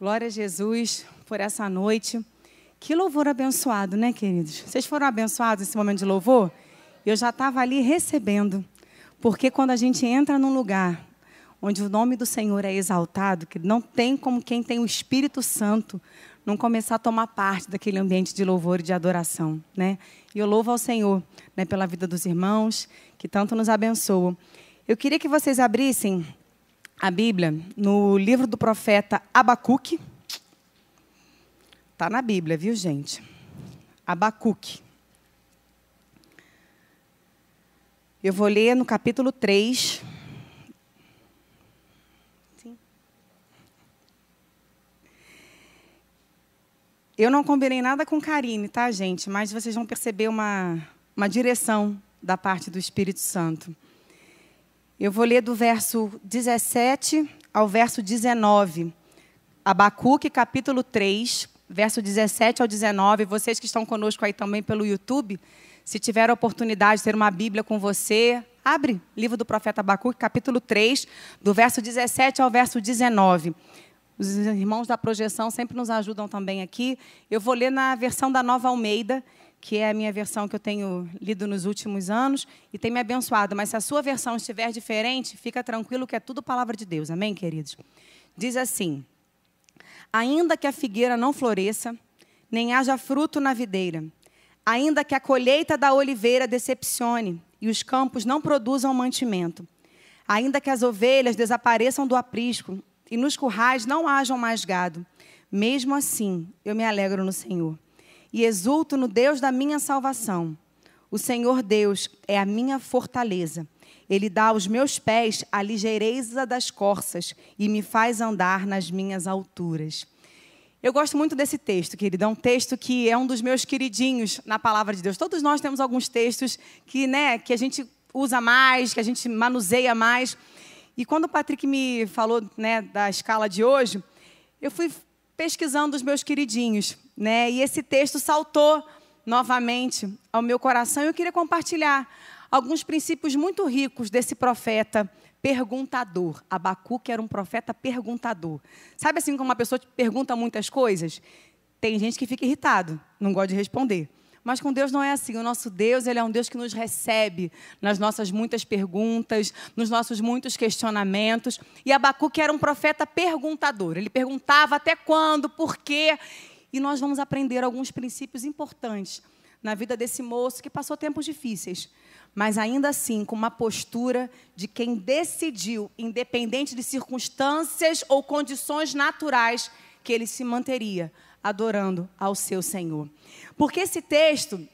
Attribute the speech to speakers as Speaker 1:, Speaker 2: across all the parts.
Speaker 1: Glória a Jesus por essa noite. Que louvor abençoado, né, queridos? Vocês foram abençoados nesse momento de louvor? Eu já estava ali recebendo. Porque quando a gente entra num lugar onde o nome do Senhor é exaltado, que não tem como quem tem o Espírito Santo não começar a tomar parte daquele ambiente de louvor e de adoração, né? E eu louvo ao Senhor, né, pela vida dos irmãos que tanto nos abençoam. Eu queria que vocês abrissem a Bíblia no livro do profeta Abacuque. Está na Bíblia, viu, gente? Abacuque. Eu vou ler no capítulo 3. Sim. Eu não combinei nada com Karine, tá, gente? Mas vocês vão perceber uma, uma direção da parte do Espírito Santo. Eu vou ler do verso 17 ao verso 19. Abacuque, capítulo 3, verso 17 ao 19. Vocês que estão conosco aí também pelo YouTube, se tiver a oportunidade de ter uma Bíblia com você, abre livro do profeta Abacuque, capítulo 3, do verso 17 ao verso 19. Os irmãos da projeção sempre nos ajudam também aqui. Eu vou ler na versão da Nova Almeida que é a minha versão que eu tenho lido nos últimos anos e tem me abençoado. Mas se a sua versão estiver diferente, fica tranquilo que é tudo palavra de Deus. Amém, queridos? Diz assim: Ainda que a figueira não floresça, nem haja fruto na videira, ainda que a colheita da oliveira decepcione e os campos não produzam mantimento, ainda que as ovelhas desapareçam do aprisco e nos currais não hajam mais gado, mesmo assim eu me alegro no Senhor e exulto no Deus da minha salvação. O Senhor Deus é a minha fortaleza. Ele dá aos meus pés a ligeireza das corças e me faz andar nas minhas alturas. Eu gosto muito desse texto, querido. É um texto que é um dos meus queridinhos na palavra de Deus. Todos nós temos alguns textos que, né, que a gente usa mais, que a gente manuseia mais. E quando o Patrick me falou né, da escala de hoje, eu fui pesquisando os meus queridinhos, né? E esse texto saltou novamente ao meu coração. E eu queria compartilhar alguns princípios muito ricos desse profeta perguntador. Abacuque era um profeta perguntador. Sabe assim como uma pessoa te pergunta muitas coisas? Tem gente que fica irritado, não gosta de responder. Mas com Deus não é assim. O nosso Deus, ele é um Deus que nos recebe nas nossas muitas perguntas, nos nossos muitos questionamentos. E Abacuque era um profeta perguntador. Ele perguntava até quando, por quê. E nós vamos aprender alguns princípios importantes na vida desse moço que passou tempos difíceis, mas ainda assim com uma postura de quem decidiu, independente de circunstâncias ou condições naturais, que ele se manteria adorando ao seu Senhor. Porque esse texto,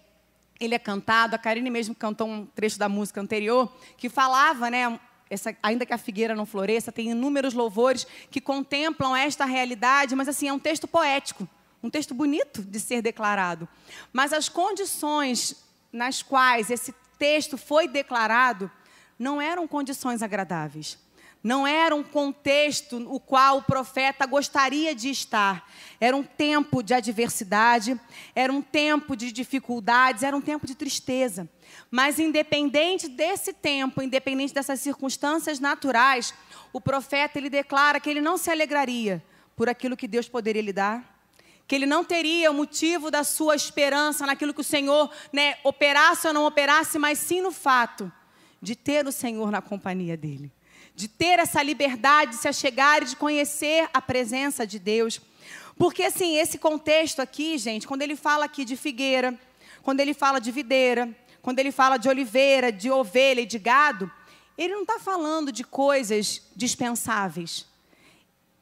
Speaker 1: ele é cantado, a Karine mesmo cantou um trecho da música anterior, que falava, né, essa, ainda que a figueira não floresça, tem inúmeros louvores que contemplam esta realidade, mas assim, é um texto poético, um texto bonito de ser declarado. Mas as condições nas quais esse texto foi declarado não eram condições agradáveis não era um contexto o qual o profeta gostaria de estar. Era um tempo de adversidade, era um tempo de dificuldades, era um tempo de tristeza. Mas independente desse tempo, independente dessas circunstâncias naturais, o profeta ele declara que ele não se alegraria por aquilo que Deus poderia lhe dar, que ele não teria o motivo da sua esperança naquilo que o Senhor né, operasse ou não operasse, mas sim no fato de ter o Senhor na companhia dele de ter essa liberdade de se achegar e de conhecer a presença de Deus. Porque, assim, esse contexto aqui, gente, quando ele fala aqui de figueira, quando ele fala de videira, quando ele fala de oliveira, de ovelha e de gado, ele não está falando de coisas dispensáveis.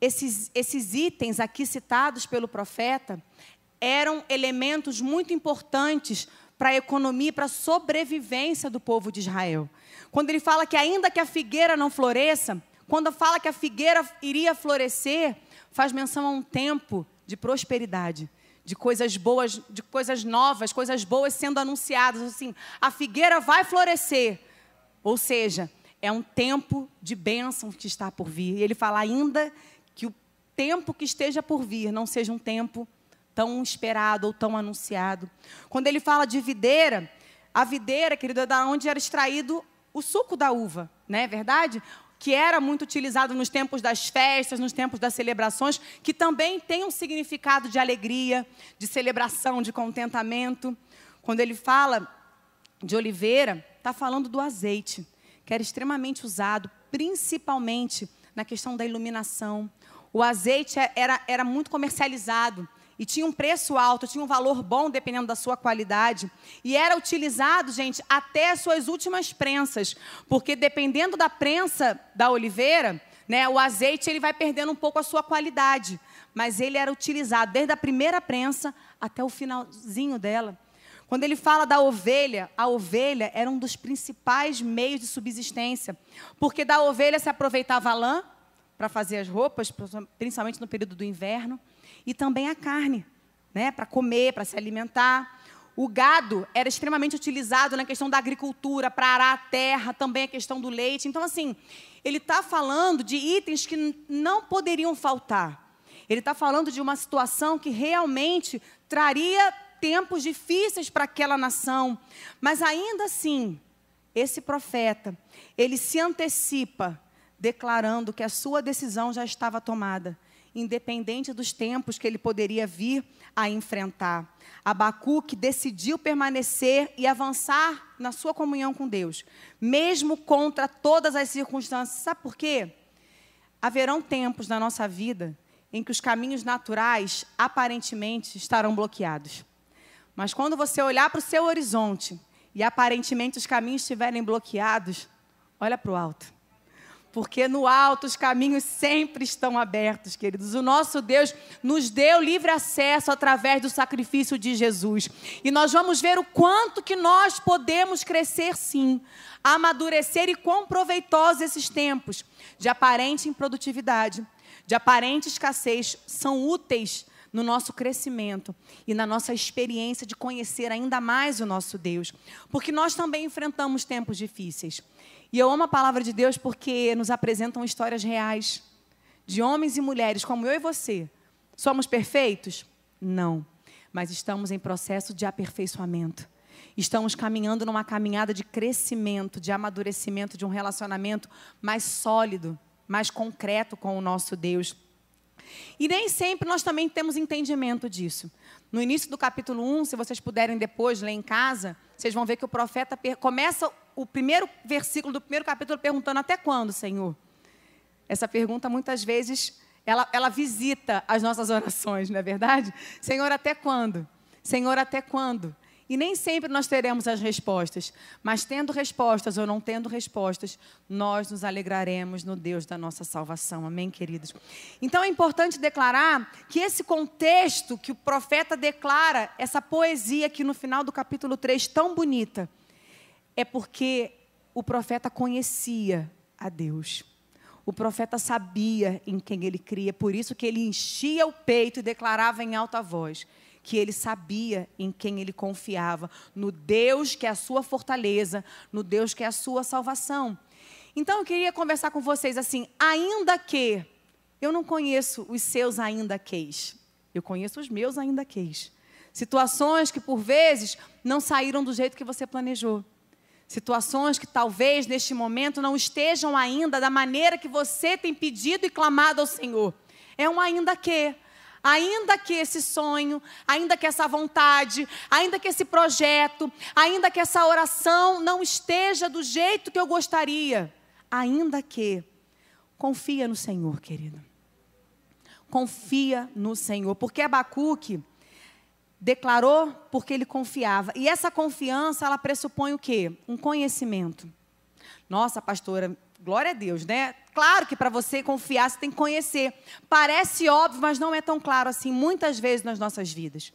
Speaker 1: Esses, esses itens aqui citados pelo profeta eram elementos muito importantes para a economia e para a sobrevivência do povo de Israel. Quando ele fala que ainda que a figueira não floresça, quando fala que a figueira iria florescer, faz menção a um tempo de prosperidade, de coisas boas, de coisas novas, coisas boas sendo anunciadas. Assim, a figueira vai florescer. Ou seja, é um tempo de bênção que está por vir. E ele fala ainda tempo que esteja por vir não seja um tempo tão esperado ou tão anunciado. Quando ele fala de videira, a videira, querido, é da onde era extraído o suco da uva, não é verdade? que era muito utilizado nos tempos das festas, nos tempos das celebrações, que também tem um significado de alegria, de celebração, de contentamento. Quando ele fala de oliveira, está falando do azeite, que era extremamente usado, principalmente na questão da iluminação. O azeite era, era muito comercializado e tinha um preço alto, tinha um valor bom dependendo da sua qualidade. E era utilizado, gente, até as suas últimas prensas, porque dependendo da prensa da oliveira, né, o azeite ele vai perdendo um pouco a sua qualidade. Mas ele era utilizado desde a primeira prensa até o finalzinho dela. Quando ele fala da ovelha, a ovelha era um dos principais meios de subsistência, porque da ovelha se aproveitava a lã para fazer as roupas, principalmente no período do inverno e também a carne, né, para comer, para se alimentar. O gado era extremamente utilizado na questão da agricultura, para arar a terra, também a questão do leite. Então, assim, ele está falando de itens que não poderiam faltar. Ele está falando de uma situação que realmente traria tempos difíceis para aquela nação. Mas ainda assim, esse profeta, ele se antecipa, declarando que a sua decisão já estava tomada independente dos tempos que ele poderia vir a enfrentar. Abacuque decidiu permanecer e avançar na sua comunhão com Deus, mesmo contra todas as circunstâncias. Sabe por quê? Haverão tempos na nossa vida em que os caminhos naturais aparentemente estarão bloqueados. Mas quando você olhar para o seu horizonte e aparentemente os caminhos estiverem bloqueados, olha para o alto porque no alto os caminhos sempre estão abertos, queridos. O nosso Deus nos deu livre acesso através do sacrifício de Jesus. E nós vamos ver o quanto que nós podemos crescer sim, amadurecer e quão proveitosos esses tempos de aparente improdutividade, de aparente escassez são úteis no nosso crescimento e na nossa experiência de conhecer ainda mais o nosso Deus. Porque nós também enfrentamos tempos difíceis. E eu amo a palavra de Deus porque nos apresentam histórias reais de homens e mulheres como eu e você. Somos perfeitos? Não. Mas estamos em processo de aperfeiçoamento. Estamos caminhando numa caminhada de crescimento, de amadurecimento, de um relacionamento mais sólido, mais concreto com o nosso Deus. E nem sempre nós também temos entendimento disso. No início do capítulo 1, se vocês puderem depois ler em casa, vocês vão ver que o profeta começa o primeiro versículo do primeiro capítulo perguntando: Até quando, Senhor? Essa pergunta muitas vezes ela, ela visita as nossas orações, não é verdade? Senhor, até quando? Senhor, até quando? E nem sempre nós teremos as respostas, mas tendo respostas ou não tendo respostas, nós nos alegraremos no Deus da nossa salvação. Amém, queridos? Então é importante declarar que esse contexto que o profeta declara, essa poesia aqui no final do capítulo 3, tão bonita, é porque o profeta conhecia a Deus. O profeta sabia em quem ele cria, por isso que ele enchia o peito e declarava em alta voz que ele sabia em quem ele confiava, no Deus que é a sua fortaleza, no Deus que é a sua salvação. Então eu queria conversar com vocês assim, ainda que eu não conheço os seus ainda queis, eu conheço os meus ainda queis. Situações que por vezes não saíram do jeito que você planejou. Situações que talvez neste momento não estejam ainda da maneira que você tem pedido e clamado ao Senhor. É um ainda que. Ainda que esse sonho, ainda que essa vontade, ainda que esse projeto, ainda que essa oração não esteja do jeito que eu gostaria, ainda que. Confia no Senhor, querido. Confia no Senhor, porque Abacuque declarou porque ele confiava. E essa confiança, ela pressupõe o quê? Um conhecimento. Nossa, pastora, glória a Deus, né? Claro que para você confiar, você tem que conhecer. Parece óbvio, mas não é tão claro assim, muitas vezes nas nossas vidas.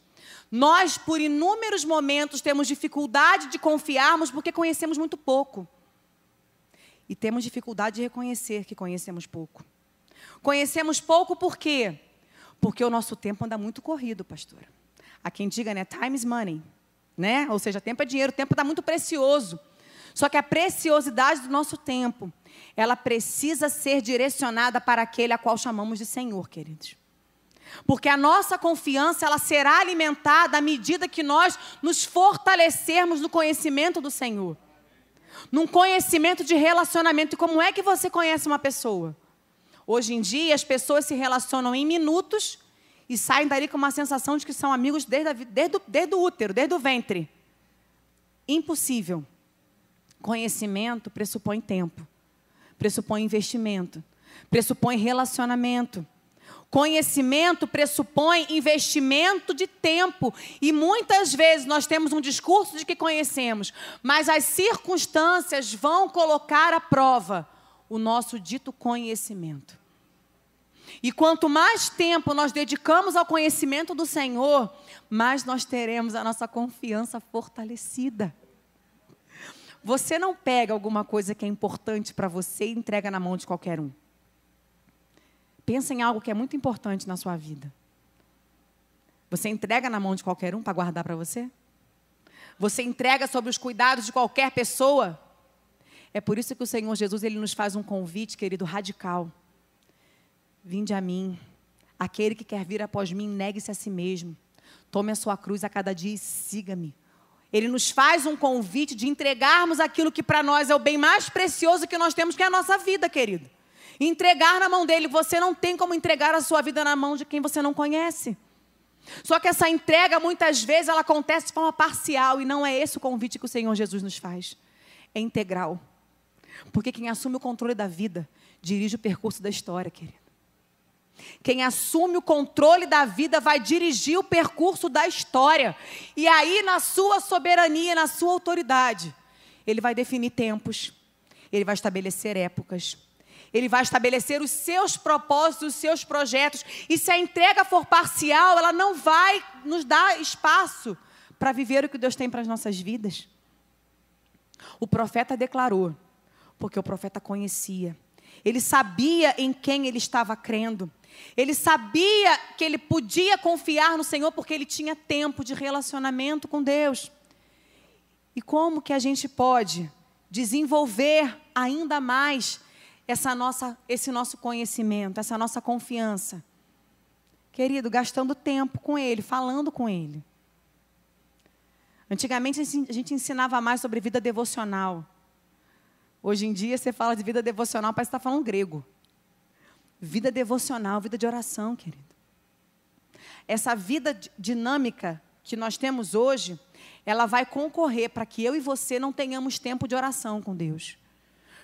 Speaker 1: Nós, por inúmeros momentos, temos dificuldade de confiarmos porque conhecemos muito pouco. E temos dificuldade de reconhecer que conhecemos pouco. Conhecemos pouco por quê? Porque o nosso tempo anda muito corrido, pastora. Há quem diga, né, time is money, né? Ou seja, tempo é dinheiro, o tempo está muito precioso. Só que a preciosidade do nosso tempo, ela precisa ser direcionada para aquele a qual chamamos de Senhor, queridos. Porque a nossa confiança, ela será alimentada à medida que nós nos fortalecermos no conhecimento do Senhor. num conhecimento de relacionamento. E como é que você conhece uma pessoa? Hoje em dia, as pessoas se relacionam em minutos e saem dali com uma sensação de que são amigos desde, a, desde, desde o útero, desde o ventre. Impossível. Conhecimento pressupõe tempo, pressupõe investimento, pressupõe relacionamento. Conhecimento pressupõe investimento de tempo. E muitas vezes nós temos um discurso de que conhecemos, mas as circunstâncias vão colocar à prova o nosso dito conhecimento. E quanto mais tempo nós dedicamos ao conhecimento do Senhor, mais nós teremos a nossa confiança fortalecida. Você não pega alguma coisa que é importante para você e entrega na mão de qualquer um. Pensa em algo que é muito importante na sua vida. Você entrega na mão de qualquer um para guardar para você? Você entrega sobre os cuidados de qualquer pessoa? É por isso que o Senhor Jesus ele nos faz um convite, querido, radical. Vinde a mim. Aquele que quer vir após mim, negue-se a si mesmo. Tome a sua cruz a cada dia e siga-me. Ele nos faz um convite de entregarmos aquilo que para nós é o bem mais precioso que nós temos, que é a nossa vida, querido entregar na mão dele. Você não tem como entregar a sua vida na mão de quem você não conhece. Só que essa entrega, muitas vezes, ela acontece de forma parcial e não é esse o convite que o Senhor Jesus nos faz. É integral. Porque quem assume o controle da vida dirige o percurso da história, querido. Quem assume o controle da vida vai dirigir o percurso da história. E aí, na sua soberania, na sua autoridade, ele vai definir tempos, ele vai estabelecer épocas, ele vai estabelecer os seus propósitos, os seus projetos. E se a entrega for parcial, ela não vai nos dar espaço para viver o que Deus tem para as nossas vidas. O profeta declarou, porque o profeta conhecia. Ele sabia em quem ele estava crendo. Ele sabia que ele podia confiar no Senhor porque ele tinha tempo de relacionamento com Deus. E como que a gente pode desenvolver ainda mais essa nossa, esse nosso conhecimento, essa nossa confiança. Querido, gastando tempo com Ele, falando com Ele. Antigamente a gente ensinava mais sobre vida devocional. Hoje em dia você fala de vida devocional, parece que está falando grego. Vida devocional, vida de oração, querido. Essa vida dinâmica que nós temos hoje, ela vai concorrer para que eu e você não tenhamos tempo de oração com Deus.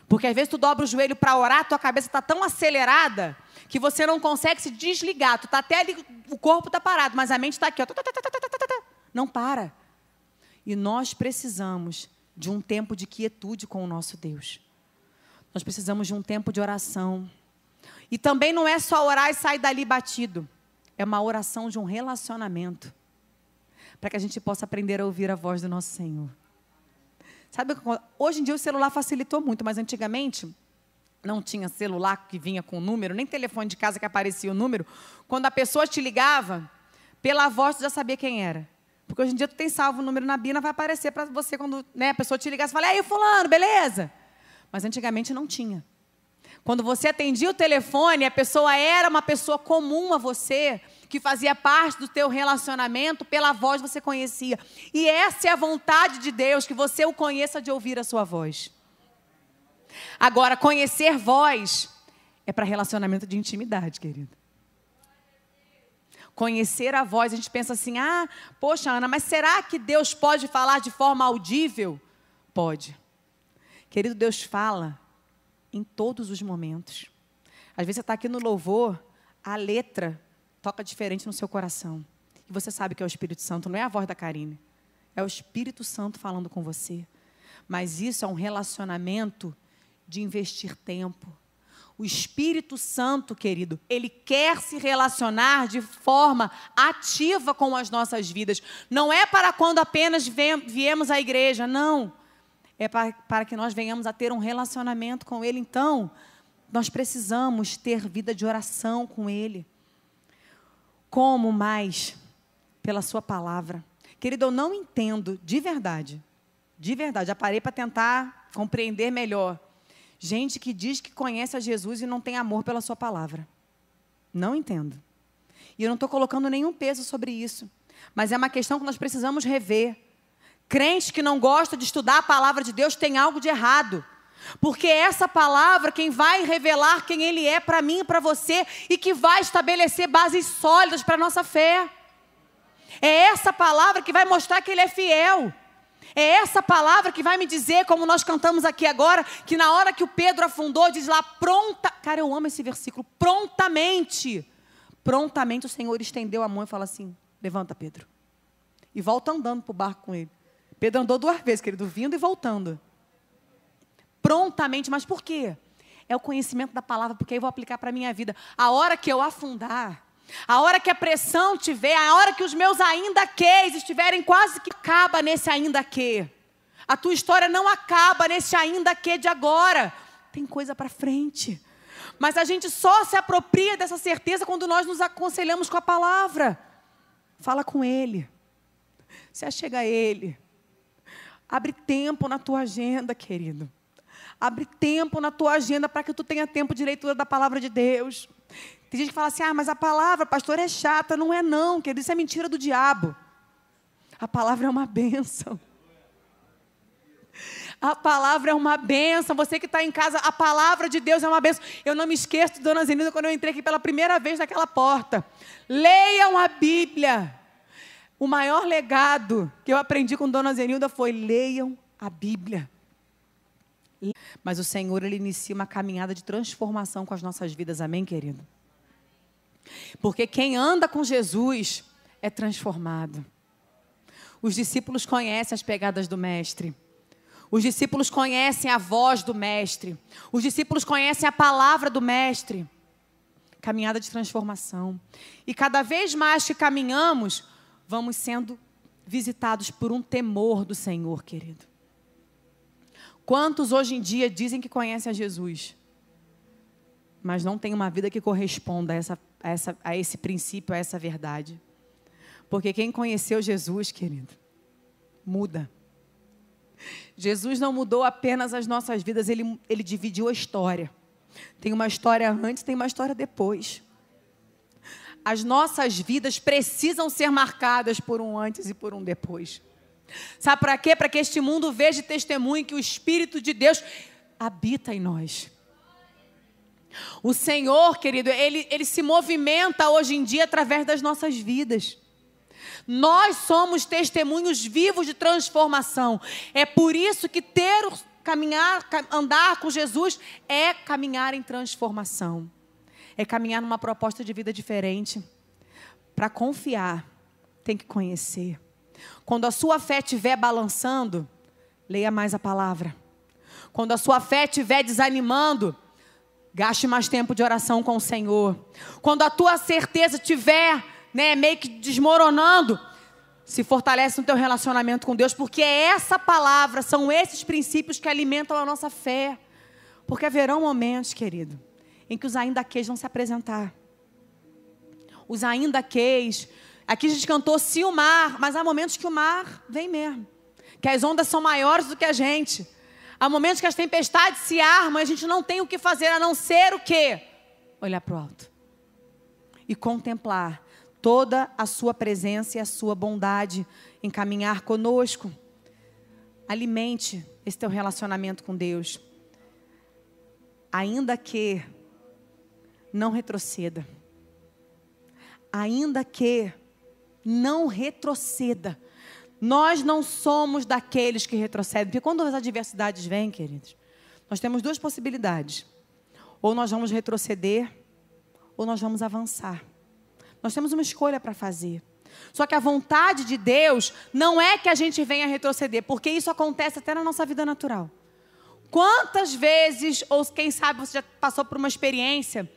Speaker 1: Porque às vezes tu dobra o joelho para orar, tua cabeça está tão acelerada que você não consegue se desligar. Tu está até ali, o corpo está parado, mas a mente está aqui, ó, não para. E nós precisamos de um tempo de quietude com o nosso Deus. Nós precisamos de um tempo de oração. E também não é só orar e sair dali batido. É uma oração de um relacionamento. Para que a gente possa aprender a ouvir a voz do nosso Senhor. Sabe, hoje em dia o celular facilitou muito, mas antigamente não tinha celular que vinha com número, nem telefone de casa que aparecia o número. Quando a pessoa te ligava, pela voz tu já sabia quem era. Porque hoje em dia tu tem salvo o número na Bina, vai aparecer para você quando né, a pessoa te ligar, você fala, aí fulano, beleza? Mas antigamente não tinha. Quando você atendia o telefone, a pessoa era uma pessoa comum a você, que fazia parte do teu relacionamento, pela voz você conhecia. E essa é a vontade de Deus, que você o conheça de ouvir a sua voz. Agora, conhecer voz é para relacionamento de intimidade, querido. Conhecer a voz, a gente pensa assim: ah, poxa, Ana, mas será que Deus pode falar de forma audível? Pode. Querido, Deus fala em todos os momentos. Às vezes você está aqui no louvor, a letra toca diferente no seu coração. E você sabe que é o Espírito Santo, não é a voz da Karine. É o Espírito Santo falando com você. Mas isso é um relacionamento de investir tempo. O Espírito Santo, querido, ele quer se relacionar de forma ativa com as nossas vidas. Não é para quando apenas viemos à igreja, não. É para, para que nós venhamos a ter um relacionamento com Ele. Então, nós precisamos ter vida de oração com Ele. Como mais? Pela Sua palavra. Querido, eu não entendo de verdade, de verdade, já parei para tentar compreender melhor. Gente que diz que conhece a Jesus e não tem amor pela Sua palavra. Não entendo. E eu não estou colocando nenhum peso sobre isso. Mas é uma questão que nós precisamos rever. Crente que não gosta de estudar a palavra de Deus tem algo de errado. Porque é essa palavra quem vai revelar quem ele é para mim e para você e que vai estabelecer bases sólidas para nossa fé. É essa palavra que vai mostrar que ele é fiel. É essa palavra que vai me dizer, como nós cantamos aqui agora, que na hora que o Pedro afundou, diz lá, pronta. Cara, eu amo esse versículo. Prontamente. Prontamente o Senhor estendeu a mão e falou assim: Levanta, Pedro. E volta andando para o barco com ele. Pedro andou duas vezes, querido, vindo e voltando. Prontamente, mas por quê? É o conhecimento da palavra, porque aí eu vou aplicar para a minha vida. A hora que eu afundar, a hora que a pressão tiver, a hora que os meus ainda quês estiverem quase que acaba nesse ainda que. A tua história não acaba nesse ainda que de agora. Tem coisa para frente. Mas a gente só se apropria dessa certeza quando nós nos aconselhamos com a palavra. Fala com ele. Se achega a ele. Abre tempo na tua agenda, querido. Abre tempo na tua agenda para que tu tenha tempo de leitura da palavra de Deus. Tem gente que fala assim: ah, mas a palavra, pastor, é chata. Não é, não, querido. Isso é mentira do diabo. A palavra é uma bênção. A palavra é uma bênção. Você que está em casa, a palavra de Deus é uma bênção. Eu não me esqueço Dona Zenilda quando eu entrei aqui pela primeira vez naquela porta. Leiam a Bíblia. O maior legado que eu aprendi com Dona Zenilda foi: leiam a Bíblia. Mas o Senhor, Ele inicia uma caminhada de transformação com as nossas vidas, amém, querido? Porque quem anda com Jesus é transformado. Os discípulos conhecem as pegadas do Mestre. Os discípulos conhecem a voz do Mestre. Os discípulos conhecem a palavra do Mestre. Caminhada de transformação. E cada vez mais que caminhamos, vamos sendo visitados por um temor do Senhor, querido. Quantos hoje em dia dizem que conhecem a Jesus, mas não têm uma vida que corresponda a, essa, a, essa, a esse princípio, a essa verdade? Porque quem conheceu Jesus, querido, muda. Jesus não mudou apenas as nossas vidas, ele, ele dividiu a história. Tem uma história antes, tem uma história depois. As nossas vidas precisam ser marcadas por um antes e por um depois. Sabe para quê? Para que este mundo veja e testemunhe que o Espírito de Deus habita em nós. O Senhor, querido, ele, ele se movimenta hoje em dia através das nossas vidas. Nós somos testemunhos vivos de transformação. É por isso que ter, caminhar, andar com Jesus é caminhar em transformação. É caminhar numa proposta de vida diferente. Para confiar, tem que conhecer. Quando a sua fé estiver balançando, leia mais a palavra. Quando a sua fé estiver desanimando, gaste mais tempo de oração com o Senhor. Quando a tua certeza estiver né, meio que desmoronando, se fortalece no teu relacionamento com Deus, porque é essa palavra, são esses princípios que alimentam a nossa fé. Porque haverão momentos, querido, em que os ainda queis vão se apresentar. Os ainda queis Aqui a gente cantou se o mar, mas há momentos que o mar vem mesmo. Que as ondas são maiores do que a gente. Há momentos que as tempestades se armam e a gente não tem o que fazer a não ser o quê? Olhar para o alto. E contemplar toda a sua presença e a sua bondade em caminhar conosco. Alimente esse teu relacionamento com Deus. Ainda que não retroceda. Ainda que não retroceda. Nós não somos daqueles que retrocedem. Porque quando as adversidades vêm, queridos, nós temos duas possibilidades. Ou nós vamos retroceder, ou nós vamos avançar. Nós temos uma escolha para fazer. Só que a vontade de Deus não é que a gente venha retroceder, porque isso acontece até na nossa vida natural. Quantas vezes, ou quem sabe você já passou por uma experiência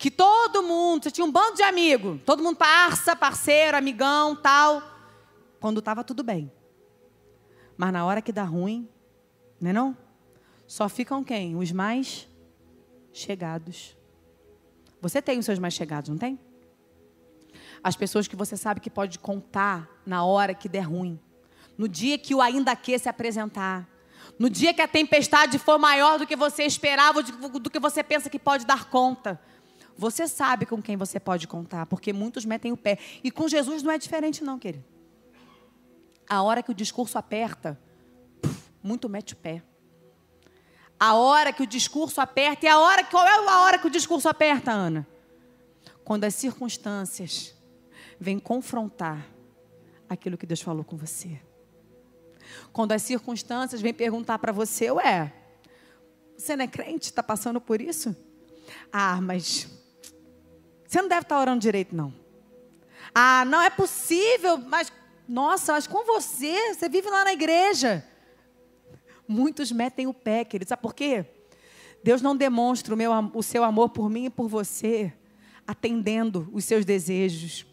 Speaker 1: que todo mundo, você tinha um bando de amigos, todo mundo parça, parceiro, amigão, tal, quando estava tudo bem. Mas na hora que dá ruim, né não? Só ficam quem? Os mais chegados. Você tem os seus mais chegados, não tem? As pessoas que você sabe que pode contar na hora que der ruim. No dia que o ainda que se apresentar. No dia que a tempestade for maior do que você esperava, do que você pensa que pode dar conta. Você sabe com quem você pode contar, porque muitos metem o pé. E com Jesus não é diferente, não, querido. A hora que o discurso aperta, muito mete o pé. A hora que o discurso aperta, e a hora qual é a hora que o discurso aperta, Ana? Quando as circunstâncias vêm confrontar aquilo que Deus falou com você. Quando as circunstâncias vêm perguntar para você, ué, você não é crente? Está passando por isso? Ah, mas você não deve estar orando direito, não. Ah, não é possível, mas nossa, mas com você, você vive lá na igreja. Muitos metem o pé, querido. Sabe por quê? Deus não demonstra o, meu, o seu amor por mim e por você atendendo os seus desejos,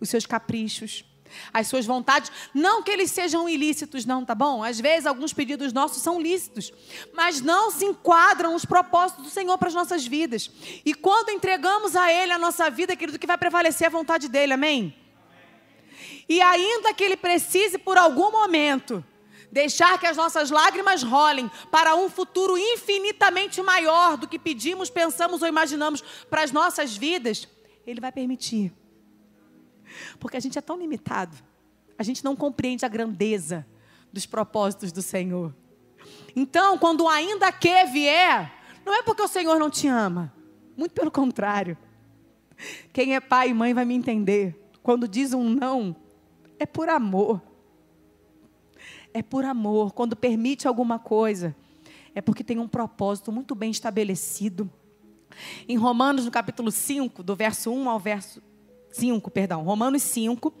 Speaker 1: os seus caprichos, as suas vontades. Não que eles sejam ilícitos, não, tá bom? Às vezes alguns pedidos nossos são lícitos, mas não se enquadram os propósitos do Senhor para as nossas vidas. E quando entregamos a Ele a nossa vida, querido, que vai prevalecer a vontade dele, amém? E ainda que Ele precise por algum momento deixar que as nossas lágrimas rolem para um futuro infinitamente maior do que pedimos, pensamos ou imaginamos para as nossas vidas, Ele vai permitir. Porque a gente é tão limitado, a gente não compreende a grandeza dos propósitos do Senhor. Então, quando ainda que vier, não é porque o Senhor não te ama, muito pelo contrário. Quem é pai e mãe vai me entender. Quando diz um não, é por amor é por amor. Quando permite alguma coisa, é porque tem um propósito muito bem estabelecido. Em Romanos, no capítulo 5, do verso 1 ao verso 5, perdão, Romanos 5,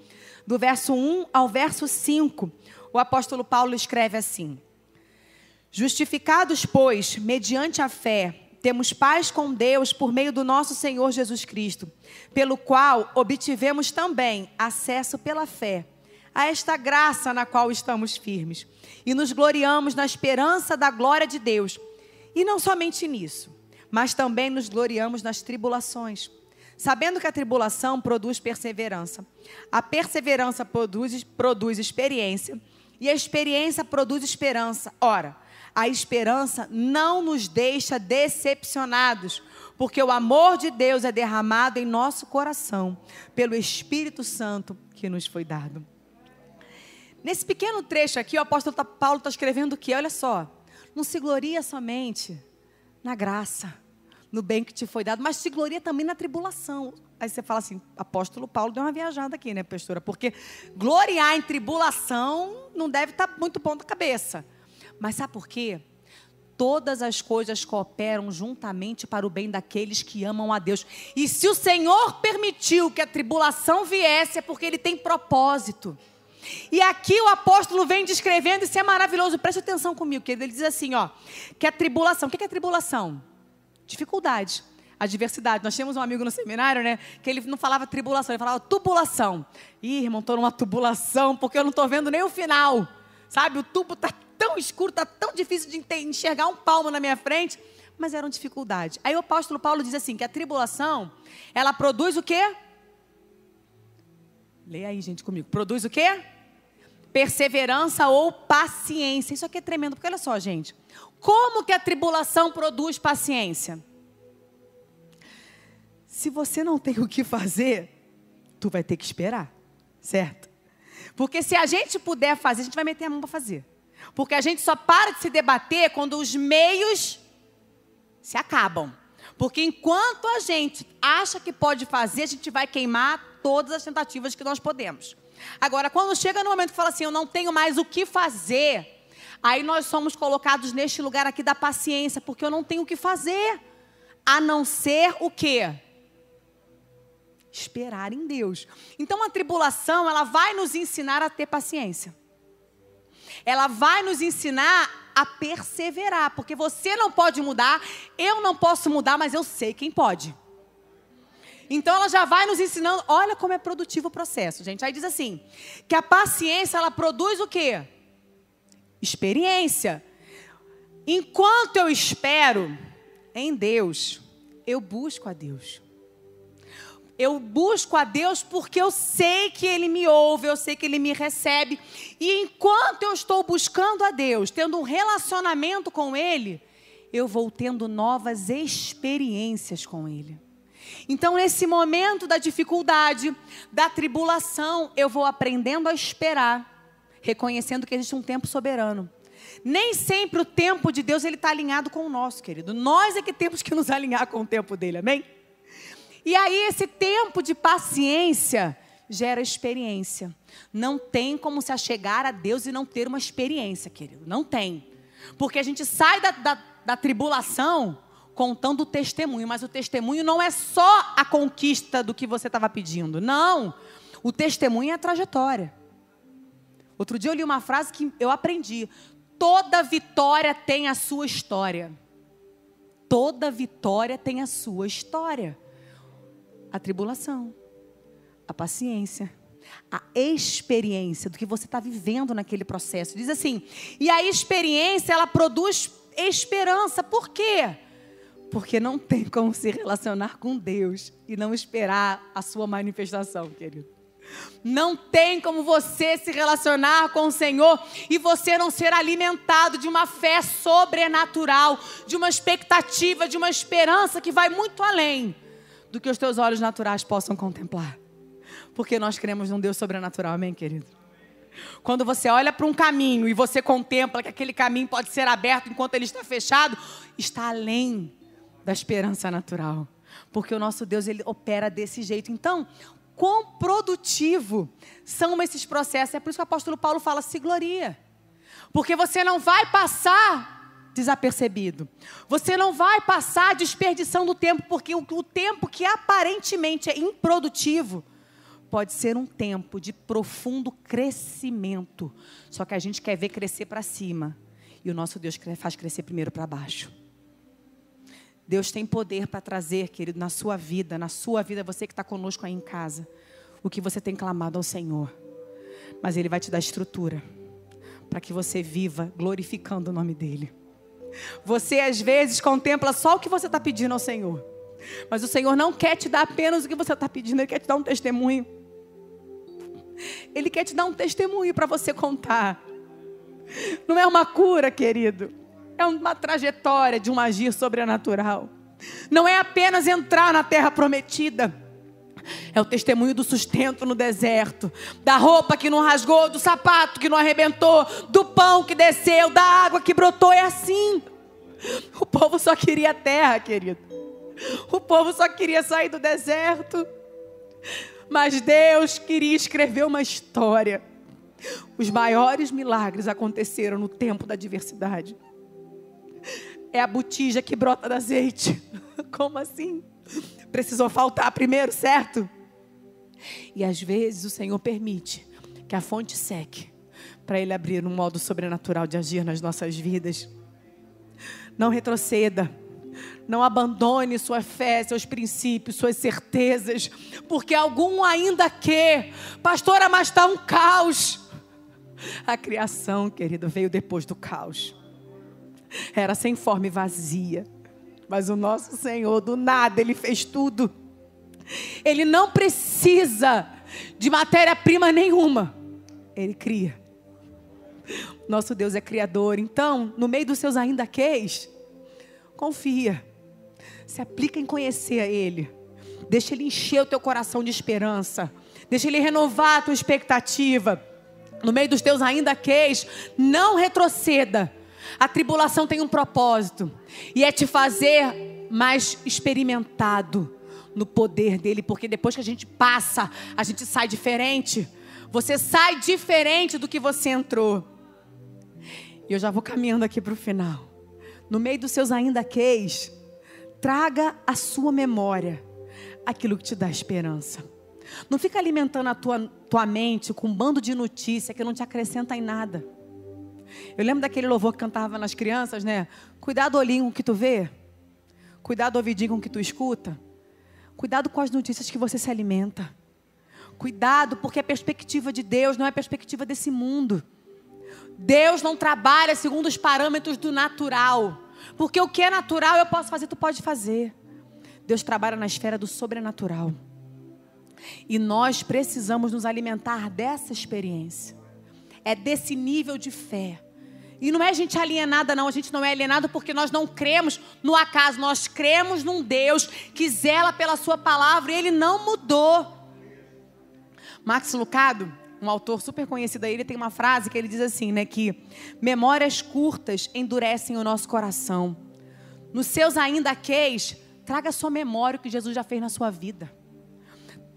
Speaker 1: do verso 1 ao verso 5, o apóstolo Paulo escreve assim: Justificados, pois, mediante a fé, temos paz com Deus por meio do nosso Senhor Jesus Cristo, pelo qual obtivemos também acesso pela fé a esta graça na qual estamos firmes e nos gloriamos na esperança da glória de Deus. E não somente nisso, mas também nos gloriamos nas tribulações, sabendo que a tribulação produz perseverança. A perseverança produz, produz experiência, e a experiência produz esperança. Ora, a esperança não nos deixa decepcionados, porque o amor de Deus é derramado em nosso coração pelo Espírito Santo que nos foi dado. Nesse pequeno trecho aqui, o apóstolo tá, Paulo está escrevendo o quê? Olha só. Não se gloria somente na graça, no bem que te foi dado, mas se gloria também na tribulação. Aí você fala assim, apóstolo Paulo deu uma viajada aqui, né, pastora? Porque gloriar em tribulação não deve estar tá muito bom da cabeça. Mas sabe por quê? Todas as coisas cooperam juntamente para o bem daqueles que amam a Deus. E se o Senhor permitiu que a tribulação viesse, é porque Ele tem propósito. E aqui o apóstolo vem descrevendo, isso é maravilhoso, preste atenção comigo, que ele diz assim, ó, que a tribulação, o que é tribulação? Dificuldade, adversidade. Nós tínhamos um amigo no seminário, né, que ele não falava tribulação, ele falava tubulação. Ih, irmão, estou numa tubulação, porque eu não estou vendo nem o final, sabe? O tubo está tão escuro, está tão difícil de enxergar um palmo na minha frente, mas era uma dificuldade. Aí o apóstolo Paulo diz assim, que a tribulação, ela produz o quê? Leia aí, gente, comigo. Produz o quê? Perseverança ou paciência. Isso aqui é tremendo, porque olha só, gente. Como que a tribulação produz paciência? Se você não tem o que fazer, tu vai ter que esperar, certo? Porque se a gente puder fazer, a gente vai meter a mão para fazer. Porque a gente só para de se debater quando os meios se acabam. Porque enquanto a gente acha que pode fazer, a gente vai queimar todas as tentativas que nós podemos. Agora, quando chega no momento que fala assim, eu não tenho mais o que fazer, aí nós somos colocados neste lugar aqui da paciência, porque eu não tenho o que fazer, a não ser o quê? Esperar em Deus. Então a tribulação, ela vai nos ensinar a ter paciência. Ela vai nos ensinar a perseverar, porque você não pode mudar, eu não posso mudar, mas eu sei quem pode. Então ela já vai nos ensinando, olha como é produtivo o processo, gente. Aí diz assim, que a paciência ela produz o quê? Experiência. Enquanto eu espero em Deus, eu busco a Deus. Eu busco a Deus porque eu sei que Ele me ouve, eu sei que Ele me recebe. E enquanto eu estou buscando a Deus, tendo um relacionamento com Ele, eu vou tendo novas experiências com Ele. Então, nesse momento da dificuldade, da tribulação, eu vou aprendendo a esperar. Reconhecendo que existe um tempo soberano. Nem sempre o tempo de Deus ele está alinhado com o nosso, querido. Nós é que temos que nos alinhar com o tempo dele, amém? E aí esse tempo de paciência gera experiência. Não tem como se achegar a Deus e não ter uma experiência, querido. Não tem. Porque a gente sai da, da, da tribulação contando o testemunho, mas o testemunho não é só a conquista do que você estava pedindo. Não. O testemunho é a trajetória. Outro dia eu li uma frase que eu aprendi: toda vitória tem a sua história. Toda vitória tem a sua história. A tribulação, a paciência, a experiência do que você está vivendo naquele processo. Diz assim: e a experiência ela produz esperança. Por quê? Porque não tem como se relacionar com Deus e não esperar a sua manifestação, querido. Não tem como você se relacionar com o Senhor e você não ser alimentado de uma fé sobrenatural, de uma expectativa, de uma esperança que vai muito além do que os teus olhos naturais possam contemplar. Porque nós cremos num Deus sobrenatural, amém, querido? Quando você olha para um caminho e você contempla que aquele caminho pode ser aberto enquanto ele está fechado, está além da esperança natural. Porque o nosso Deus, ele opera desse jeito. Então, quão produtivo são esses processos. É por isso que o apóstolo Paulo fala: se gloria. Porque você não vai passar desapercebido. Você não vai passar desperdiçando tempo, porque o, o tempo que aparentemente é improdutivo pode ser um tempo de profundo crescimento. Só que a gente quer ver crescer para cima. E o nosso Deus faz crescer primeiro para baixo. Deus tem poder para trazer, querido, na sua vida, na sua vida, você que está conosco aí em casa, o que você tem clamado ao Senhor. Mas Ele vai te dar estrutura para que você viva glorificando o nome dEle. Você às vezes contempla só o que você está pedindo ao Senhor. Mas o Senhor não quer te dar apenas o que você está pedindo, Ele quer te dar um testemunho. Ele quer te dar um testemunho para você contar. Não é uma cura, querido é uma trajetória de um agir sobrenatural. Não é apenas entrar na terra prometida. É o testemunho do sustento no deserto, da roupa que não rasgou, do sapato que não arrebentou, do pão que desceu, da água que brotou. É assim. O povo só queria terra, querido. O povo só queria sair do deserto. Mas Deus queria escrever uma história. Os maiores milagres aconteceram no tempo da adversidade é a botija que brota do azeite. Como assim? Precisou faltar primeiro, certo? E às vezes o Senhor permite que a fonte seque para Ele abrir um modo sobrenatural de agir nas nossas vidas. Não retroceda. Não abandone sua fé, seus princípios, suas certezas, porque algum ainda que, pastora, mas está um caos. A criação, querido, veio depois do caos era sem forma e vazia. Mas o nosso Senhor, do nada, Ele fez tudo. Ele não precisa de matéria-prima nenhuma. Ele cria. Nosso Deus é criador. Então, no meio dos seus ainda queis, confia. Se aplica em conhecer a Ele. Deixa Ele encher o teu coração de esperança. Deixa Ele renovar a tua expectativa. No meio dos teus ainda queis, não retroceda a tribulação tem um propósito e é te fazer mais experimentado no poder dele, porque depois que a gente passa, a gente sai diferente. Você sai diferente do que você entrou. E eu já vou caminhando aqui para o final. No meio dos seus ainda queis, traga a sua memória aquilo que te dá esperança. Não fica alimentando a tua, tua mente com um bando de notícia que não te acrescenta em nada. Eu lembro daquele louvor que cantava nas crianças, né? Cuidado olhinho com o que tu vê. Cuidado ouvidinho com o que tu escuta. Cuidado com as notícias que você se alimenta. Cuidado, porque a perspectiva de Deus não é a perspectiva desse mundo. Deus não trabalha segundo os parâmetros do natural. Porque o que é natural eu posso fazer, tu pode fazer. Deus trabalha na esfera do sobrenatural. E nós precisamos nos alimentar dessa experiência é desse nível de fé. E não é gente alienada, não. A gente não é alienado porque nós não cremos no acaso. Nós cremos num Deus que zela pela Sua palavra e Ele não mudou. Max Lucado, um autor super conhecido aí, ele tem uma frase que ele diz assim, né, que memórias curtas endurecem o nosso coração. Nos seus ainda queis, traga a sua memória o que Jesus já fez na sua vida.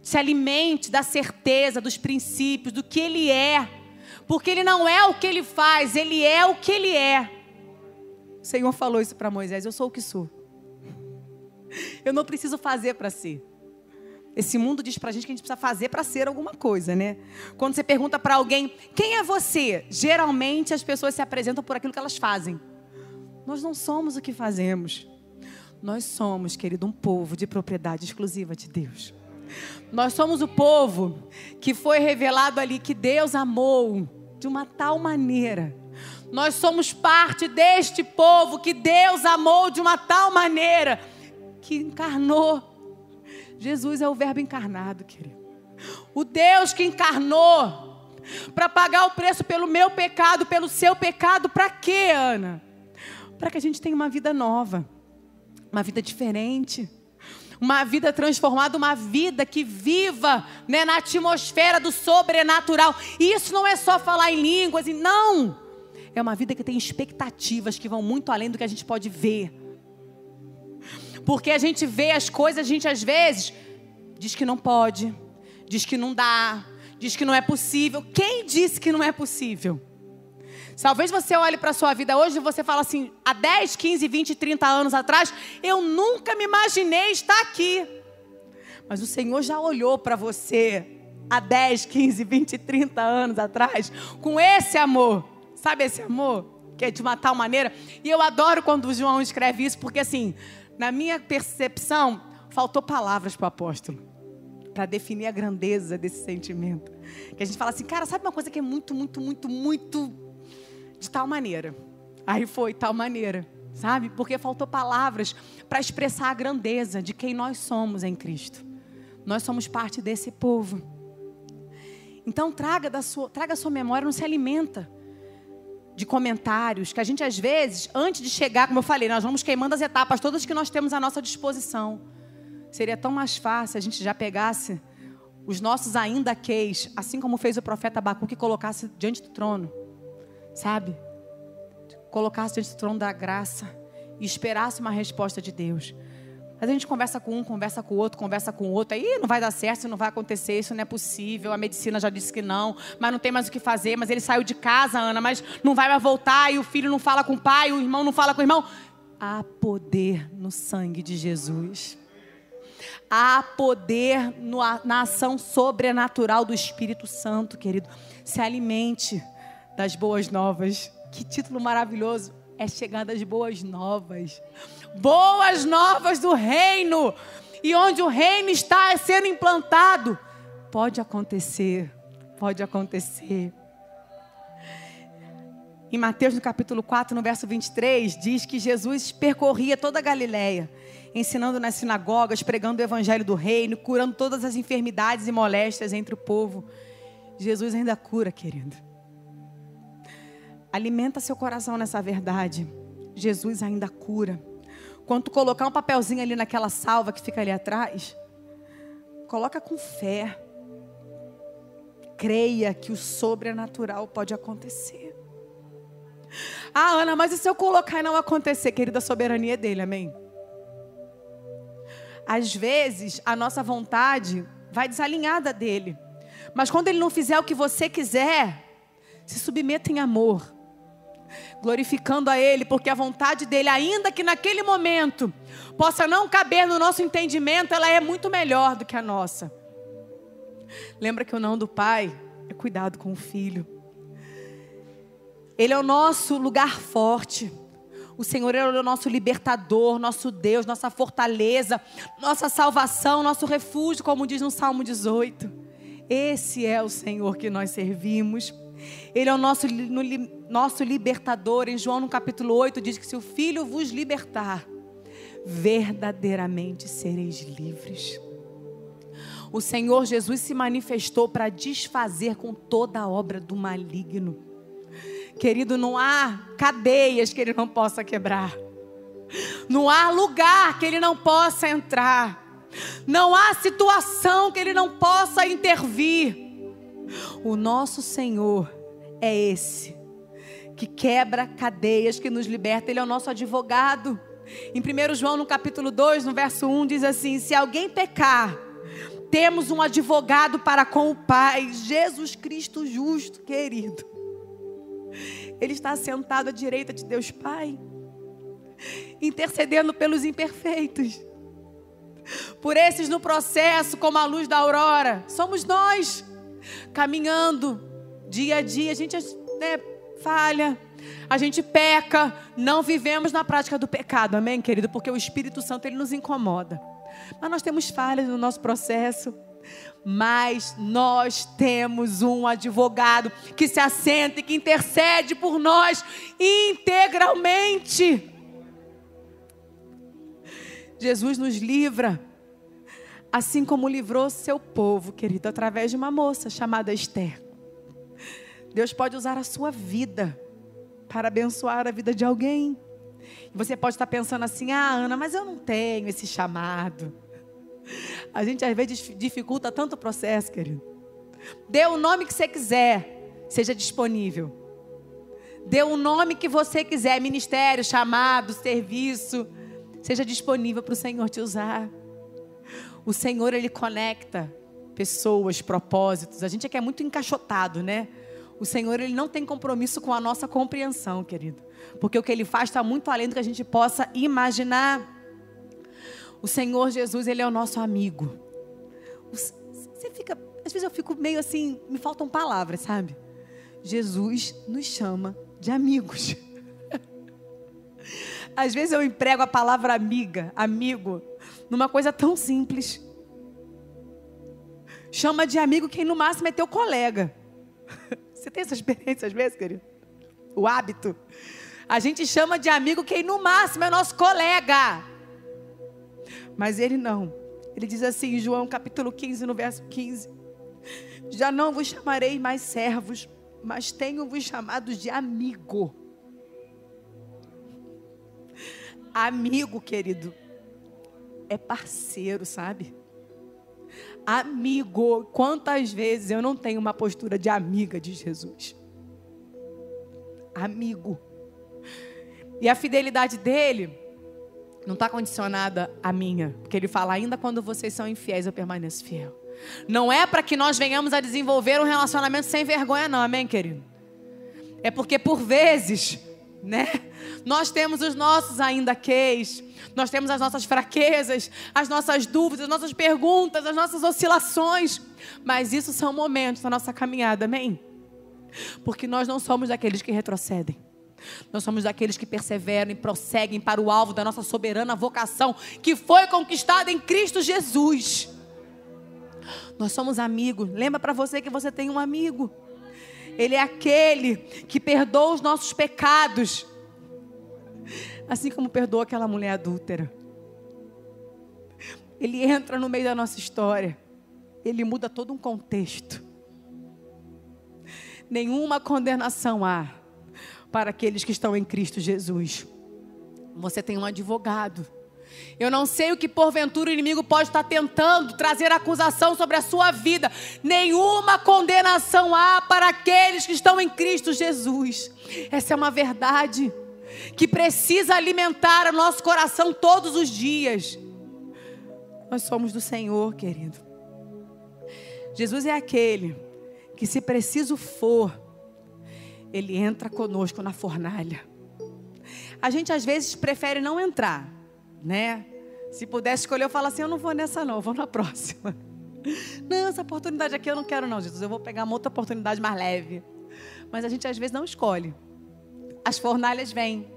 Speaker 1: Se alimente da certeza, dos princípios, do que ele é. Porque ele não é o que ele faz, ele é o que ele é. O Senhor falou isso para Moisés: Eu sou o que sou. Eu não preciso fazer para ser. Esse mundo diz pra gente que a gente precisa fazer para ser alguma coisa, né? Quando você pergunta para alguém, quem é você? Geralmente as pessoas se apresentam por aquilo que elas fazem. Nós não somos o que fazemos. Nós somos, querido, um povo de propriedade exclusiva de Deus. Nós somos o povo que foi revelado ali que Deus amou de uma tal maneira. Nós somos parte deste povo que Deus amou de uma tal maneira que encarnou Jesus é o Verbo encarnado, querido. O Deus que encarnou para pagar o preço pelo meu pecado, pelo seu pecado, para quê, Ana? Para que a gente tenha uma vida nova, uma vida diferente, uma vida transformada, uma vida que viva né, na atmosfera do sobrenatural. E isso não é só falar em línguas, não. É uma vida que tem expectativas que vão muito além do que a gente pode ver. Porque a gente vê as coisas, a gente às vezes diz que não pode, diz que não dá, diz que não é possível. Quem disse que não é possível? Talvez você olhe para a sua vida hoje e você fala assim: há 10, 15, 20, 30 anos atrás, eu nunca me imaginei estar aqui. Mas o Senhor já olhou para você há 10, 15, 20, 30 anos atrás com esse amor. Sabe esse amor? Que é de uma tal maneira. E eu adoro quando o João escreve isso, porque assim, na minha percepção, faltou palavras para o apóstolo para definir a grandeza desse sentimento. Que a gente fala assim, cara, sabe uma coisa que é muito, muito, muito, muito de tal maneira? Aí foi tal maneira, sabe? Porque faltou palavras para expressar a grandeza de quem nós somos em Cristo. Nós somos parte desse povo. Então traga da sua, traga a sua memória, não se alimenta de comentários, que a gente às vezes, antes de chegar, como eu falei, nós vamos queimando as etapas todas que nós temos à nossa disposição. Seria tão mais fácil a gente já pegasse os nossos ainda queis, assim como fez o profeta Abacuque, que colocasse diante do trono, sabe? Colocasse diante do trono da graça e esperasse uma resposta de Deus. Mas a gente conversa com um, conversa com o outro, conversa com o outro. Aí não vai dar certo, isso não vai acontecer, isso não é possível. A medicina já disse que não, mas não tem mais o que fazer. Mas ele saiu de casa, Ana, mas não vai mais voltar. E o filho não fala com o pai, o irmão não fala com o irmão. Há poder no sangue de Jesus. Há poder no, na ação sobrenatural do Espírito Santo, querido. Se alimente das boas novas. Que título maravilhoso! É chegar das boas novas boas novas do reino. E onde o reino está sendo implantado, pode acontecer, pode acontecer. Em Mateus, no capítulo 4, no verso 23, diz que Jesus percorria toda a Galiléia, ensinando nas sinagogas, pregando o evangelho do reino, curando todas as enfermidades e moléstias entre o povo. Jesus ainda cura, querido. Alimenta seu coração nessa verdade. Jesus ainda cura. Quando tu colocar um papelzinho ali naquela salva que fica ali atrás, coloca com fé. Creia que o sobrenatural pode acontecer. Ah, Ana, mas e se eu colocar e não acontecer? Querida, a soberania é dele, amém? Às vezes, a nossa vontade vai desalinhada dele. Mas quando ele não fizer o que você quiser, se submeta em amor glorificando a Ele, porque a vontade dele, ainda que naquele momento possa não caber no nosso entendimento, ela é muito melhor do que a nossa. Lembra que o não do Pai é cuidado com o Filho. Ele é o nosso lugar forte. O Senhor é o nosso libertador, nosso Deus, nossa fortaleza, nossa salvação, nosso refúgio, como diz no Salmo 18. Esse é o Senhor que nós servimos. Ele é o nosso, no, nosso libertador. Em João, no capítulo 8, diz que se o Filho vos libertar, verdadeiramente sereis livres. O Senhor Jesus se manifestou para desfazer com toda a obra do maligno. Querido, não há cadeias que ele não possa quebrar. Não há lugar que ele não possa entrar. Não há situação que ele não possa intervir. O nosso Senhor é esse que quebra cadeias, que nos liberta, ele é o nosso advogado. Em 1 João, no capítulo 2, no verso 1, diz assim: Se alguém pecar, temos um advogado para com o Pai, Jesus Cristo justo, querido. Ele está sentado à direita de Deus Pai, intercedendo pelos imperfeitos. Por esses no processo, como a luz da aurora, somos nós, caminhando dia a dia. A gente né, falha, a gente peca, não vivemos na prática do pecado, amém, querido? Porque o Espírito Santo ele nos incomoda. Mas nós temos falhas no nosso processo. Mas nós temos um advogado que se assenta e que intercede por nós integralmente. Jesus nos livra, assim como livrou seu povo, querido, através de uma moça chamada Esther. Deus pode usar a sua vida para abençoar a vida de alguém. Você pode estar pensando assim: ah, Ana, mas eu não tenho esse chamado. A gente às vezes dificulta tanto o processo, querido. Dê o nome que você quiser, seja disponível. Dê o nome que você quiser, ministério, chamado, serviço, seja disponível para o Senhor te usar. O Senhor, Ele conecta pessoas, propósitos. A gente aqui é muito encaixotado, né? O Senhor, Ele não tem compromisso com a nossa compreensão, querido. Porque o que Ele faz está muito além do que a gente possa imaginar. O Senhor Jesus, Ele é o nosso amigo. Você fica, às vezes eu fico meio assim, me faltam palavras, sabe? Jesus nos chama de amigos. Às vezes eu emprego a palavra amiga, amigo, numa coisa tão simples. Chama de amigo quem no máximo é teu colega. Você tem essa experiência às vezes, querido? O hábito. A gente chama de amigo quem no máximo é nosso colega. Mas ele não. Ele diz assim em João capítulo 15, no verso 15: Já não vos chamarei mais servos, mas tenho-vos chamados de amigo. Amigo, querido, é parceiro, sabe? amigo. Quantas vezes eu não tenho uma postura de amiga de Jesus? Amigo. E a fidelidade dele não está condicionada à minha, porque ele fala: ainda quando vocês são infiéis, eu permaneço fiel. Não é para que nós venhamos a desenvolver um relacionamento sem vergonha, não, amém, querido? É porque por vezes, né? Nós temos os nossos ainda queis, nós temos as nossas fraquezas, as nossas dúvidas, as nossas perguntas, as nossas oscilações, mas isso são momentos da nossa caminhada, amém? Porque nós não somos daqueles que retrocedem. Nós somos daqueles que perseveram e prosseguem para o alvo da nossa soberana vocação, que foi conquistada em Cristo Jesus. Nós somos amigos. Lembra para você que você tem um amigo. Ele é aquele que perdoa os nossos pecados assim como perdoou aquela mulher adúltera. Ele entra no meio da nossa história, ele muda todo um contexto. Nenhuma condenação há para aqueles que estão em Cristo Jesus. Você tem um advogado. Eu não sei o que porventura o inimigo pode estar tentando trazer acusação sobre a sua vida. Nenhuma condenação há para aqueles que estão em Cristo Jesus. Essa é uma verdade que precisa alimentar o nosso coração todos os dias. Nós somos do Senhor, querido. Jesus é aquele que, se preciso for, ele entra conosco na fornalha. A gente às vezes prefere não entrar, né? Se pudesse escolher, eu falo assim: eu não vou nessa, não, eu vou na próxima. Não, essa oportunidade aqui eu não quero, não, Jesus. Eu vou pegar uma outra oportunidade mais leve. Mas a gente às vezes não escolhe as fornalhas vêm.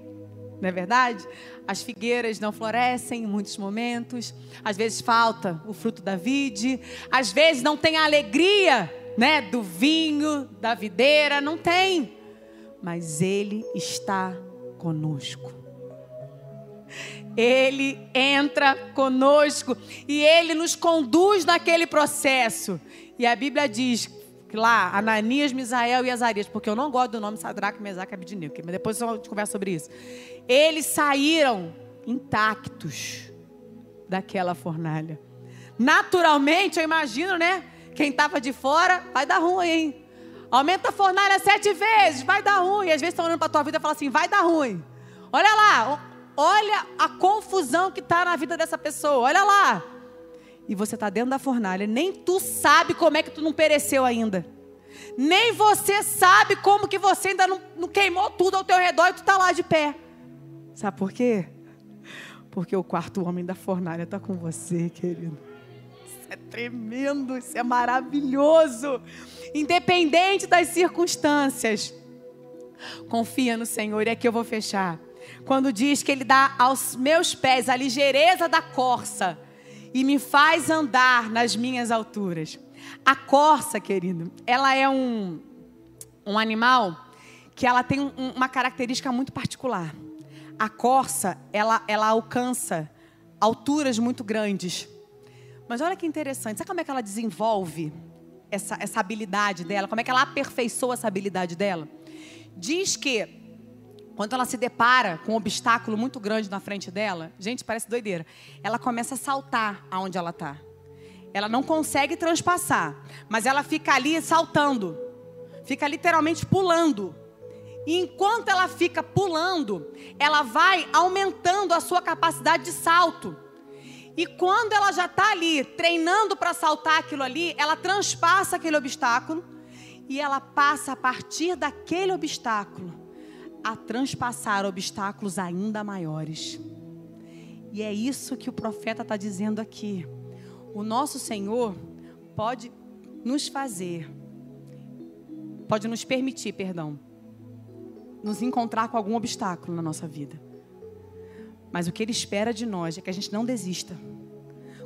Speaker 1: Não é verdade? As figueiras não florescem em muitos momentos, às vezes falta o fruto da vide, às vezes não tem a alegria, né, do vinho, da videira, não tem. Mas ele está conosco. Ele entra conosco e ele nos conduz naquele processo. E a Bíblia diz lá, Ananias, Misael e Azarias, porque eu não gosto do nome Sadraque, Mesaque e mas depois a gente conversa sobre isso. Eles saíram intactos daquela fornalha. Naturalmente, eu imagino, né, Quem estava de fora, vai dar ruim, hein? Aumenta a fornalha sete vezes, vai dar ruim. E às vezes estão olhando para a tua vida e falam assim, vai dar ruim. Olha lá, olha a confusão que está na vida dessa pessoa, olha lá. E você está dentro da fornalha, nem tu sabe como é que tu não pereceu ainda. Nem você sabe como que você ainda não, não queimou tudo ao teu redor e tu está lá de pé. Sabe por quê? Porque o quarto homem da fornalha está com você, querido. Isso é tremendo, isso é maravilhoso. Independente das circunstâncias. Confia no Senhor, e aqui eu vou fechar. Quando diz que Ele dá aos meus pés a ligeireza da corça e me faz andar nas minhas alturas. A corça, querido, ela é um, um animal que ela tem um, uma característica muito particular. A corça, ela, ela alcança alturas muito grandes. Mas olha que interessante, sabe como é que ela desenvolve essa, essa habilidade dela? Como é que ela aperfeiçoa essa habilidade dela? Diz que quando ela se depara com um obstáculo muito grande na frente dela, gente, parece doideira. Ela começa a saltar aonde ela está. Ela não consegue transpassar, mas ela fica ali saltando. Fica literalmente pulando. E enquanto ela fica pulando, ela vai aumentando a sua capacidade de salto. E quando ela já está ali treinando para saltar aquilo ali, ela transpassa aquele obstáculo e ela passa a partir daquele obstáculo a transpassar obstáculos ainda maiores. E é isso que o profeta está dizendo aqui. O nosso Senhor pode nos fazer, pode nos permitir, perdão, nos encontrar com algum obstáculo na nossa vida. Mas o que Ele espera de nós é que a gente não desista.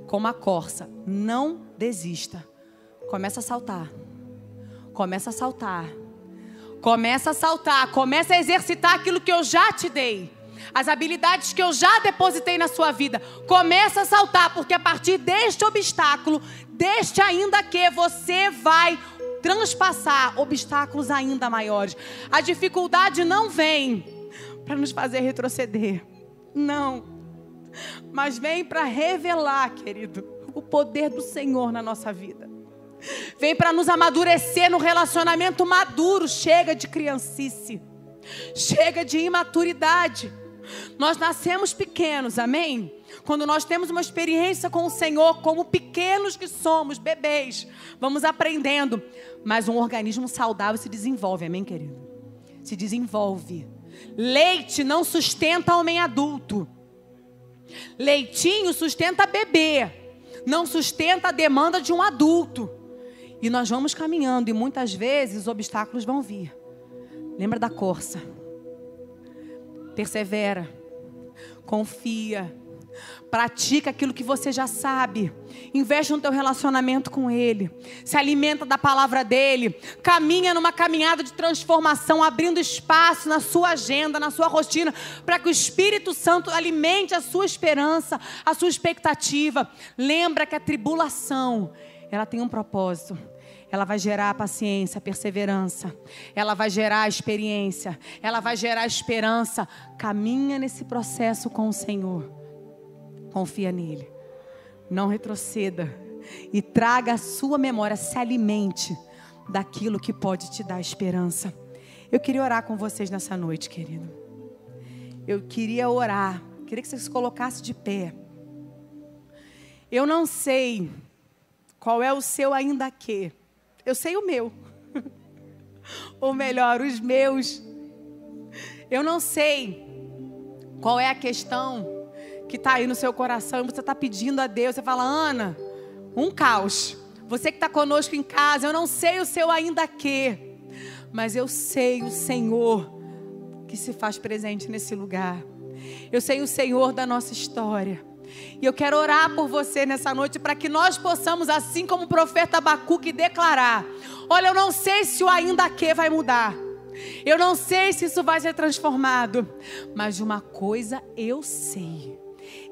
Speaker 1: Como a corça, não desista. Começa a saltar. Começa a saltar Começa a saltar, começa a exercitar aquilo que eu já te dei. As habilidades que eu já depositei na sua vida. Começa a saltar, porque a partir deste obstáculo, deste ainda que você vai transpassar obstáculos ainda maiores. A dificuldade não vem para nos fazer retroceder. Não. Mas vem para revelar, querido, o poder do Senhor na nossa vida. Vem para nos amadurecer no relacionamento maduro. Chega de criancice. Chega de imaturidade. Nós nascemos pequenos, amém? Quando nós temos uma experiência com o Senhor, como pequenos que somos, bebês, vamos aprendendo. Mas um organismo saudável se desenvolve, amém, querido? Se desenvolve. Leite não sustenta homem adulto. Leitinho sustenta bebê. Não sustenta a demanda de um adulto. E nós vamos caminhando e muitas vezes os obstáculos vão vir. Lembra da corça. Persevera. Confia. Pratica aquilo que você já sabe. Investe no teu relacionamento com Ele. Se alimenta da palavra dEle. Caminha numa caminhada de transformação, abrindo espaço na sua agenda, na sua rotina, para que o Espírito Santo alimente a sua esperança, a sua expectativa. Lembra que a tribulação ela tem um propósito. Ela vai gerar paciência, perseverança. Ela vai gerar experiência. Ela vai gerar esperança. Caminha nesse processo com o Senhor. Confia nele. Não retroceda. E traga a sua memória, se alimente daquilo que pode te dar esperança. Eu queria orar com vocês nessa noite, querido. Eu queria orar. Queria que você se colocasse de pé. Eu não sei qual é o seu ainda que. Eu sei o meu. Ou melhor, os meus. Eu não sei qual é a questão que está aí no seu coração. Você está pedindo a Deus. Você fala, Ana, um caos. Você que está conosco em casa, eu não sei o seu ainda que. Mas eu sei o Senhor que se faz presente nesse lugar. Eu sei o Senhor da nossa história. E eu quero orar por você nessa noite para que nós possamos, assim como o profeta Abacuque, declarar: Olha, eu não sei se o ainda que vai mudar. Eu não sei se isso vai ser transformado. Mas de uma coisa eu sei.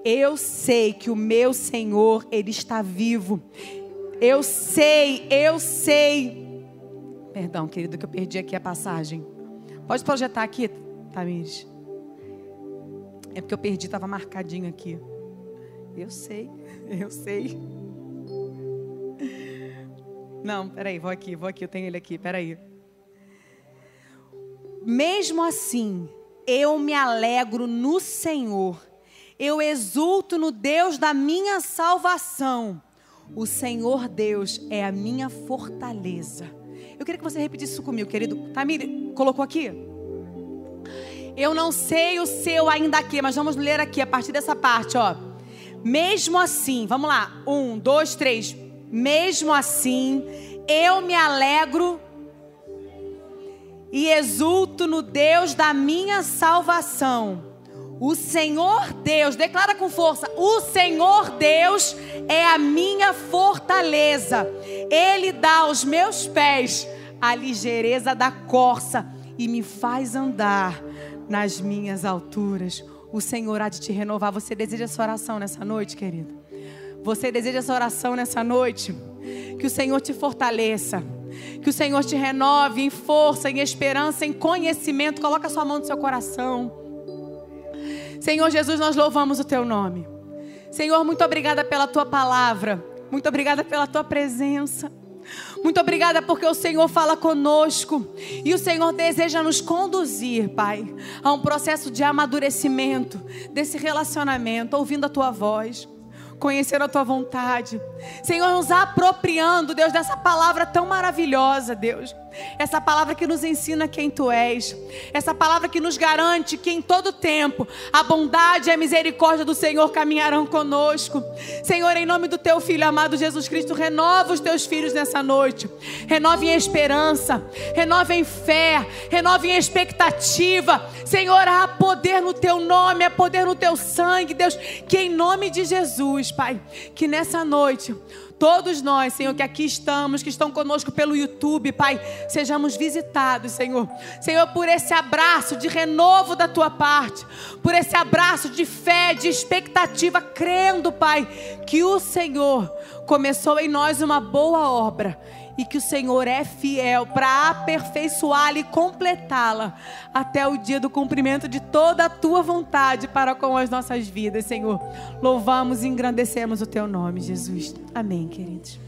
Speaker 1: Eu sei que o meu Senhor, Ele está vivo. Eu sei, eu sei. Perdão, querido, que eu perdi aqui a passagem. Pode projetar aqui, Tamires. É porque eu perdi, estava marcadinho aqui. Eu sei, eu sei. Não, peraí, vou aqui, vou aqui, eu tenho ele aqui, peraí. Mesmo assim, eu me alegro no Senhor, eu exulto no Deus da minha salvação. O Senhor Deus é a minha fortaleza. Eu queria que você repetisse isso comigo, querido. Tamir, colocou aqui? Eu não sei o seu ainda aqui, mas vamos ler aqui a partir dessa parte, ó. Mesmo assim, vamos lá. Um, dois, três. Mesmo assim, eu me alegro e exulto no Deus da minha salvação. O Senhor Deus, declara com força: o Senhor Deus é a minha fortaleza. Ele dá aos meus pés a ligeireza da corça e me faz andar nas minhas alturas. O Senhor há de te renovar. Você deseja essa oração nessa noite, querido? Você deseja essa oração nessa noite? Que o Senhor te fortaleça. Que o Senhor te renove em força, em esperança, em conhecimento. Coloca a sua mão no seu coração. Senhor Jesus, nós louvamos o teu nome. Senhor, muito obrigada pela tua palavra. Muito obrigada pela tua presença. Muito obrigada porque o Senhor fala conosco e o Senhor deseja nos conduzir, Pai, a um processo de amadurecimento desse relacionamento, ouvindo a tua voz conhecer a tua vontade. Senhor, nos apropriando, Deus, dessa palavra tão maravilhosa, Deus. Essa palavra que nos ensina quem tu és. Essa palavra que nos garante que em todo tempo a bondade e a misericórdia do Senhor caminharão conosco. Senhor, em nome do teu filho amado Jesus Cristo, renova os teus filhos nessa noite. Renove em esperança, renove em fé, renove em expectativa. Senhor, há poder no teu nome, há poder no teu sangue, Deus. Que em nome de Jesus, Pai, que nessa noite Todos nós, Senhor, que aqui estamos, que estão conosco pelo YouTube, Pai, sejamos visitados, Senhor. Senhor, por esse abraço de renovo da tua parte, por esse abraço de fé, de expectativa, crendo, Pai, que o Senhor começou em nós uma boa obra e que o Senhor é fiel para aperfeiçoá-la e completá-la até o dia do cumprimento de toda a tua vontade para com as nossas vidas, Senhor. Louvamos e engrandecemos o teu nome, Jesus. Amém, queridos.